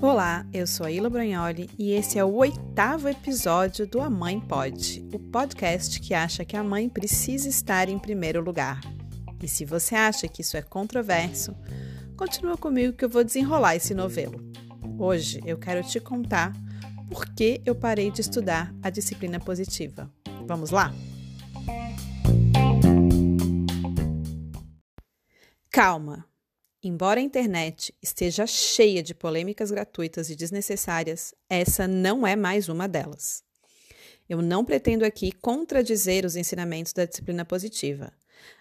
Olá, eu sou a Ila e esse é o oitavo episódio do A Mãe Pode, o podcast que acha que a mãe precisa estar em primeiro lugar. E se você acha que isso é controverso, continua comigo que eu vou desenrolar esse novelo. Hoje eu quero te contar por que eu parei de estudar a disciplina positiva. Vamos lá? Calma! Embora a internet esteja cheia de polêmicas gratuitas e desnecessárias, essa não é mais uma delas. Eu não pretendo aqui contradizer os ensinamentos da disciplina positiva.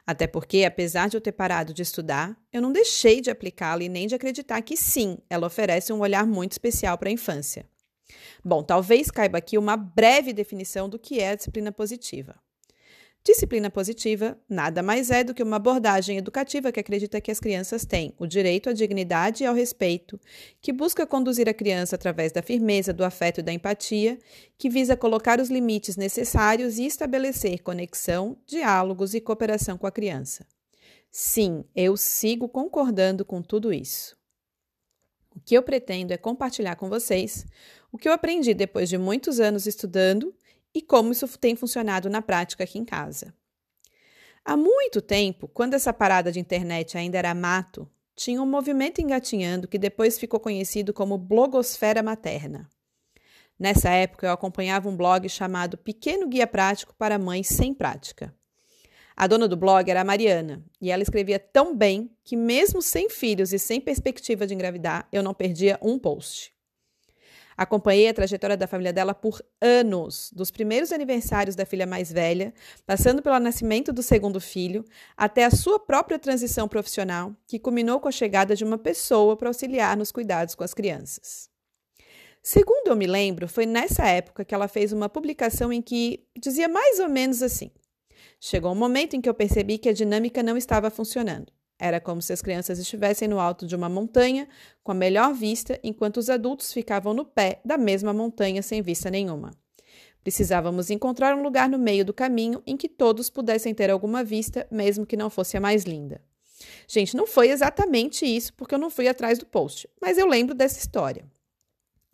Até porque, apesar de eu ter parado de estudar, eu não deixei de aplicá-la e nem de acreditar que sim, ela oferece um olhar muito especial para a infância. Bom, talvez caiba aqui uma breve definição do que é a disciplina positiva. Disciplina positiva nada mais é do que uma abordagem educativa que acredita que as crianças têm o direito à dignidade e ao respeito, que busca conduzir a criança através da firmeza, do afeto e da empatia, que visa colocar os limites necessários e estabelecer conexão, diálogos e cooperação com a criança. Sim, eu sigo concordando com tudo isso. O que eu pretendo é compartilhar com vocês o que eu aprendi depois de muitos anos estudando e como isso tem funcionado na prática aqui em casa. Há muito tempo, quando essa parada de internet ainda era mato, tinha um movimento engatinhando que depois ficou conhecido como blogosfera materna. Nessa época, eu acompanhava um blog chamado Pequeno Guia Prático para Mães Sem Prática. A dona do blog era a Mariana, e ela escrevia tão bem que, mesmo sem filhos e sem perspectiva de engravidar, eu não perdia um post. Acompanhei a trajetória da família dela por anos, dos primeiros aniversários da filha mais velha, passando pelo nascimento do segundo filho, até a sua própria transição profissional, que culminou com a chegada de uma pessoa para auxiliar nos cuidados com as crianças. Segundo eu me lembro, foi nessa época que ela fez uma publicação em que dizia mais ou menos assim: Chegou um momento em que eu percebi que a dinâmica não estava funcionando. Era como se as crianças estivessem no alto de uma montanha, com a melhor vista, enquanto os adultos ficavam no pé da mesma montanha sem vista nenhuma. Precisávamos encontrar um lugar no meio do caminho em que todos pudessem ter alguma vista, mesmo que não fosse a mais linda. Gente, não foi exatamente isso, porque eu não fui atrás do post, mas eu lembro dessa história.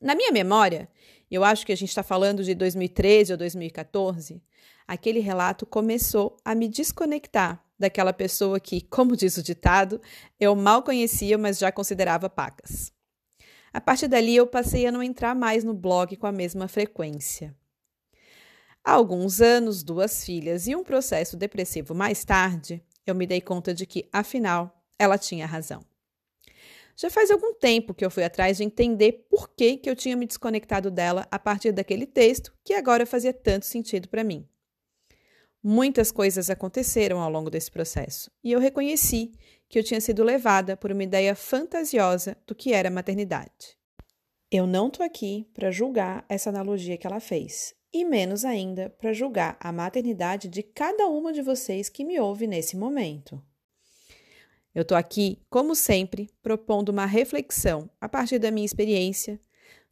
Na minha memória, eu acho que a gente está falando de 2013 ou 2014, aquele relato começou a me desconectar daquela pessoa que, como diz o ditado, eu mal conhecia, mas já considerava pacas. A partir dali, eu passei a não entrar mais no blog com a mesma frequência. Há alguns anos, duas filhas e um processo depressivo mais tarde, eu me dei conta de que, afinal, ela tinha razão. Já faz algum tempo que eu fui atrás de entender por que, que eu tinha me desconectado dela a partir daquele texto que agora fazia tanto sentido para mim. Muitas coisas aconteceram ao longo desse processo e eu reconheci que eu tinha sido levada por uma ideia fantasiosa do que era maternidade. Eu não estou aqui para julgar essa analogia que ela fez, e menos ainda para julgar a maternidade de cada uma de vocês que me ouve nesse momento. Eu estou aqui, como sempre, propondo uma reflexão a partir da minha experiência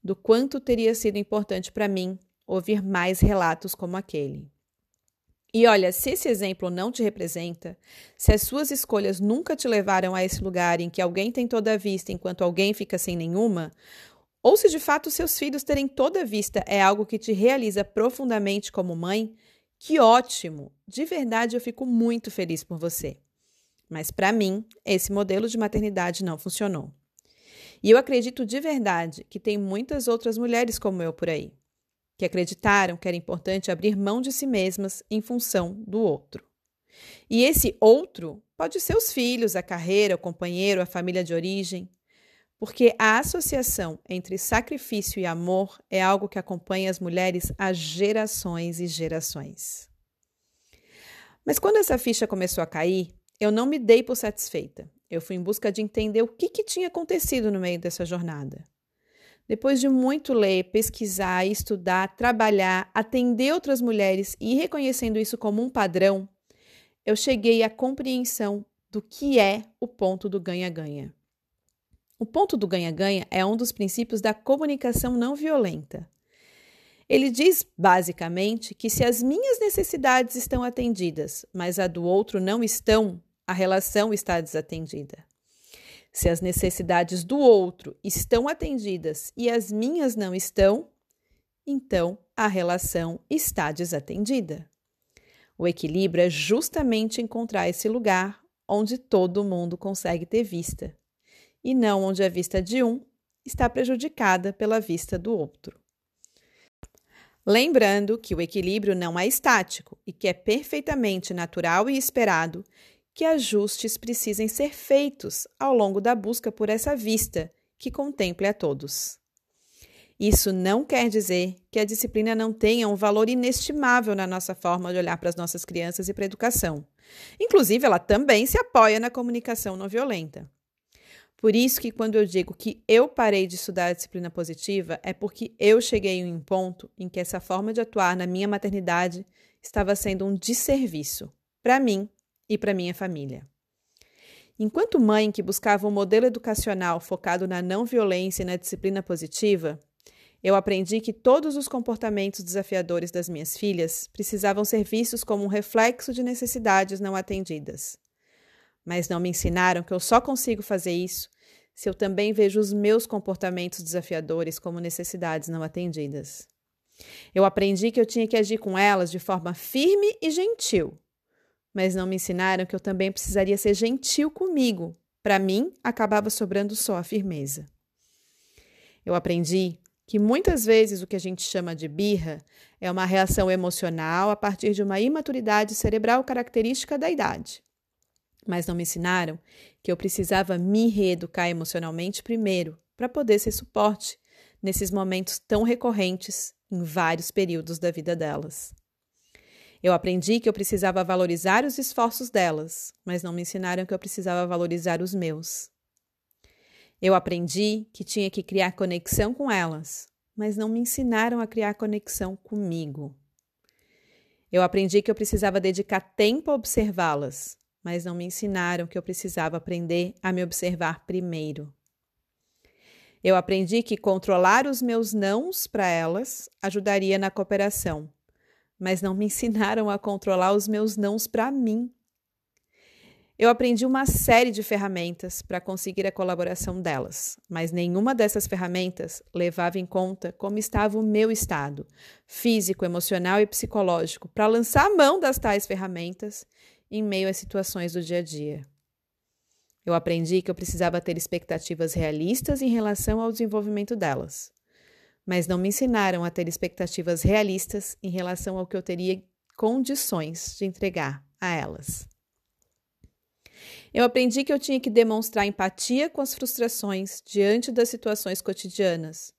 do quanto teria sido importante para mim ouvir mais relatos como aquele. E olha, se esse exemplo não te representa, se as suas escolhas nunca te levaram a esse lugar em que alguém tem toda a vista enquanto alguém fica sem nenhuma, ou se de fato seus filhos terem toda a vista é algo que te realiza profundamente como mãe, que ótimo! De verdade eu fico muito feliz por você. Mas para mim, esse modelo de maternidade não funcionou. E eu acredito de verdade que tem muitas outras mulheres como eu por aí que acreditaram que era importante abrir mão de si mesmas em função do outro. E esse outro pode ser os filhos, a carreira, o companheiro, a família de origem, porque a associação entre sacrifício e amor é algo que acompanha as mulheres há gerações e gerações. Mas quando essa ficha começou a cair, eu não me dei por satisfeita. Eu fui em busca de entender o que, que tinha acontecido no meio dessa jornada. Depois de muito ler, pesquisar, estudar, trabalhar, atender outras mulheres e reconhecendo isso como um padrão, eu cheguei à compreensão do que é o ponto do ganha-ganha. O ponto do ganha-ganha é um dos princípios da comunicação não violenta. Ele diz, basicamente, que se as minhas necessidades estão atendidas, mas a do outro não estão, a relação está desatendida. Se as necessidades do outro estão atendidas e as minhas não estão, então a relação está desatendida. O equilíbrio é justamente encontrar esse lugar onde todo mundo consegue ter vista, e não onde a vista de um está prejudicada pela vista do outro. Lembrando que o equilíbrio não é estático e que é perfeitamente natural e esperado que ajustes precisem ser feitos ao longo da busca por essa vista que contemple a todos. Isso não quer dizer que a disciplina não tenha um valor inestimável na nossa forma de olhar para as nossas crianças e para a educação. Inclusive, ela também se apoia na comunicação não violenta. Por isso que quando eu digo que eu parei de estudar a disciplina positiva, é porque eu cheguei em um ponto em que essa forma de atuar na minha maternidade estava sendo um desserviço para mim e para minha família. Enquanto mãe que buscava um modelo educacional focado na não violência e na disciplina positiva, eu aprendi que todos os comportamentos desafiadores das minhas filhas precisavam ser vistos como um reflexo de necessidades não atendidas mas não me ensinaram que eu só consigo fazer isso se eu também vejo os meus comportamentos desafiadores como necessidades não atendidas. Eu aprendi que eu tinha que agir com elas de forma firme e gentil, mas não me ensinaram que eu também precisaria ser gentil comigo. Para mim, acabava sobrando só a firmeza. Eu aprendi que muitas vezes o que a gente chama de birra é uma reação emocional a partir de uma imaturidade cerebral característica da idade mas não me ensinaram que eu precisava me reeducar emocionalmente primeiro para poder ser suporte nesses momentos tão recorrentes em vários períodos da vida delas. Eu aprendi que eu precisava valorizar os esforços delas, mas não me ensinaram que eu precisava valorizar os meus. Eu aprendi que tinha que criar conexão com elas, mas não me ensinaram a criar conexão comigo. Eu aprendi que eu precisava dedicar tempo a observá-las, mas não me ensinaram que eu precisava aprender a me observar primeiro. Eu aprendi que controlar os meus nãos para elas ajudaria na cooperação, mas não me ensinaram a controlar os meus nãos para mim. Eu aprendi uma série de ferramentas para conseguir a colaboração delas, mas nenhuma dessas ferramentas levava em conta como estava o meu estado físico, emocional e psicológico para lançar a mão das tais ferramentas em meio às situações do dia a dia. Eu aprendi que eu precisava ter expectativas realistas em relação ao desenvolvimento delas, mas não me ensinaram a ter expectativas realistas em relação ao que eu teria condições de entregar a elas. Eu aprendi que eu tinha que demonstrar empatia com as frustrações diante das situações cotidianas,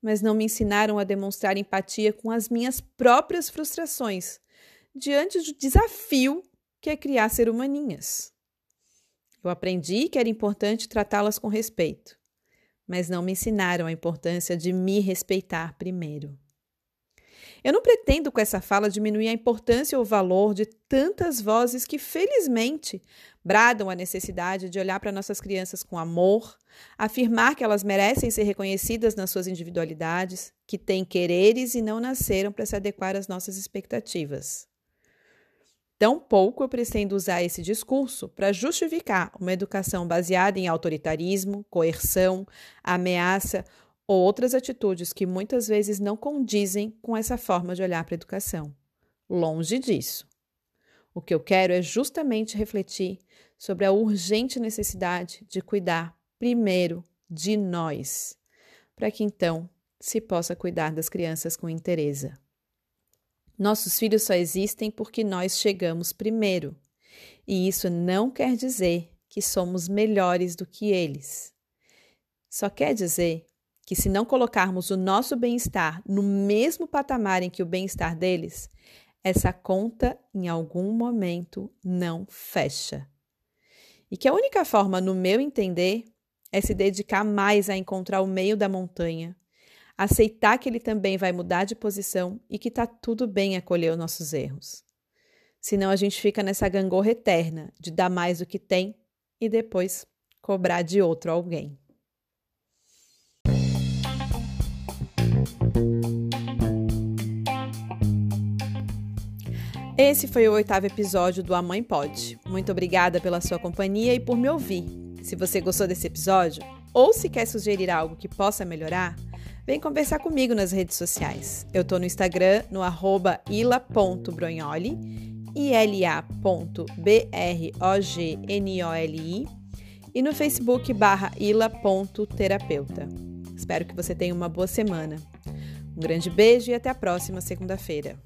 mas não me ensinaram a demonstrar empatia com as minhas próprias frustrações diante do desafio que é criar ser humaninhas. Eu aprendi que era importante tratá-las com respeito, mas não me ensinaram a importância de me respeitar primeiro. Eu não pretendo com essa fala diminuir a importância ou o valor de tantas vozes que, felizmente, bradam a necessidade de olhar para nossas crianças com amor, afirmar que elas merecem ser reconhecidas nas suas individualidades, que têm quereres e não nasceram para se adequar às nossas expectativas. Tampouco eu pretendo usar esse discurso para justificar uma educação baseada em autoritarismo, coerção, ameaça ou outras atitudes que muitas vezes não condizem com essa forma de olhar para a educação. Longe disso. O que eu quero é justamente refletir sobre a urgente necessidade de cuidar primeiro de nós, para que então se possa cuidar das crianças com interesse. Nossos filhos só existem porque nós chegamos primeiro. E isso não quer dizer que somos melhores do que eles. Só quer dizer que, se não colocarmos o nosso bem-estar no mesmo patamar em que o bem-estar deles, essa conta em algum momento não fecha. E que a única forma, no meu entender, é se dedicar mais a encontrar o meio da montanha, aceitar que ele também vai mudar de posição e que está tudo bem acolher os nossos erros. Senão a gente fica nessa gangorra eterna de dar mais do que tem e depois cobrar de outro alguém. Esse foi o oitavo episódio do A Mãe Pode. Muito obrigada pela sua companhia e por me ouvir. Se você gostou desse episódio, ou se quer sugerir algo que possa melhorar, vem conversar comigo nas redes sociais. Eu tô no Instagram, no arroba ila.brognoli, e no Facebook barra ila.terapeuta. Espero que você tenha uma boa semana. Um grande beijo e até a próxima segunda-feira.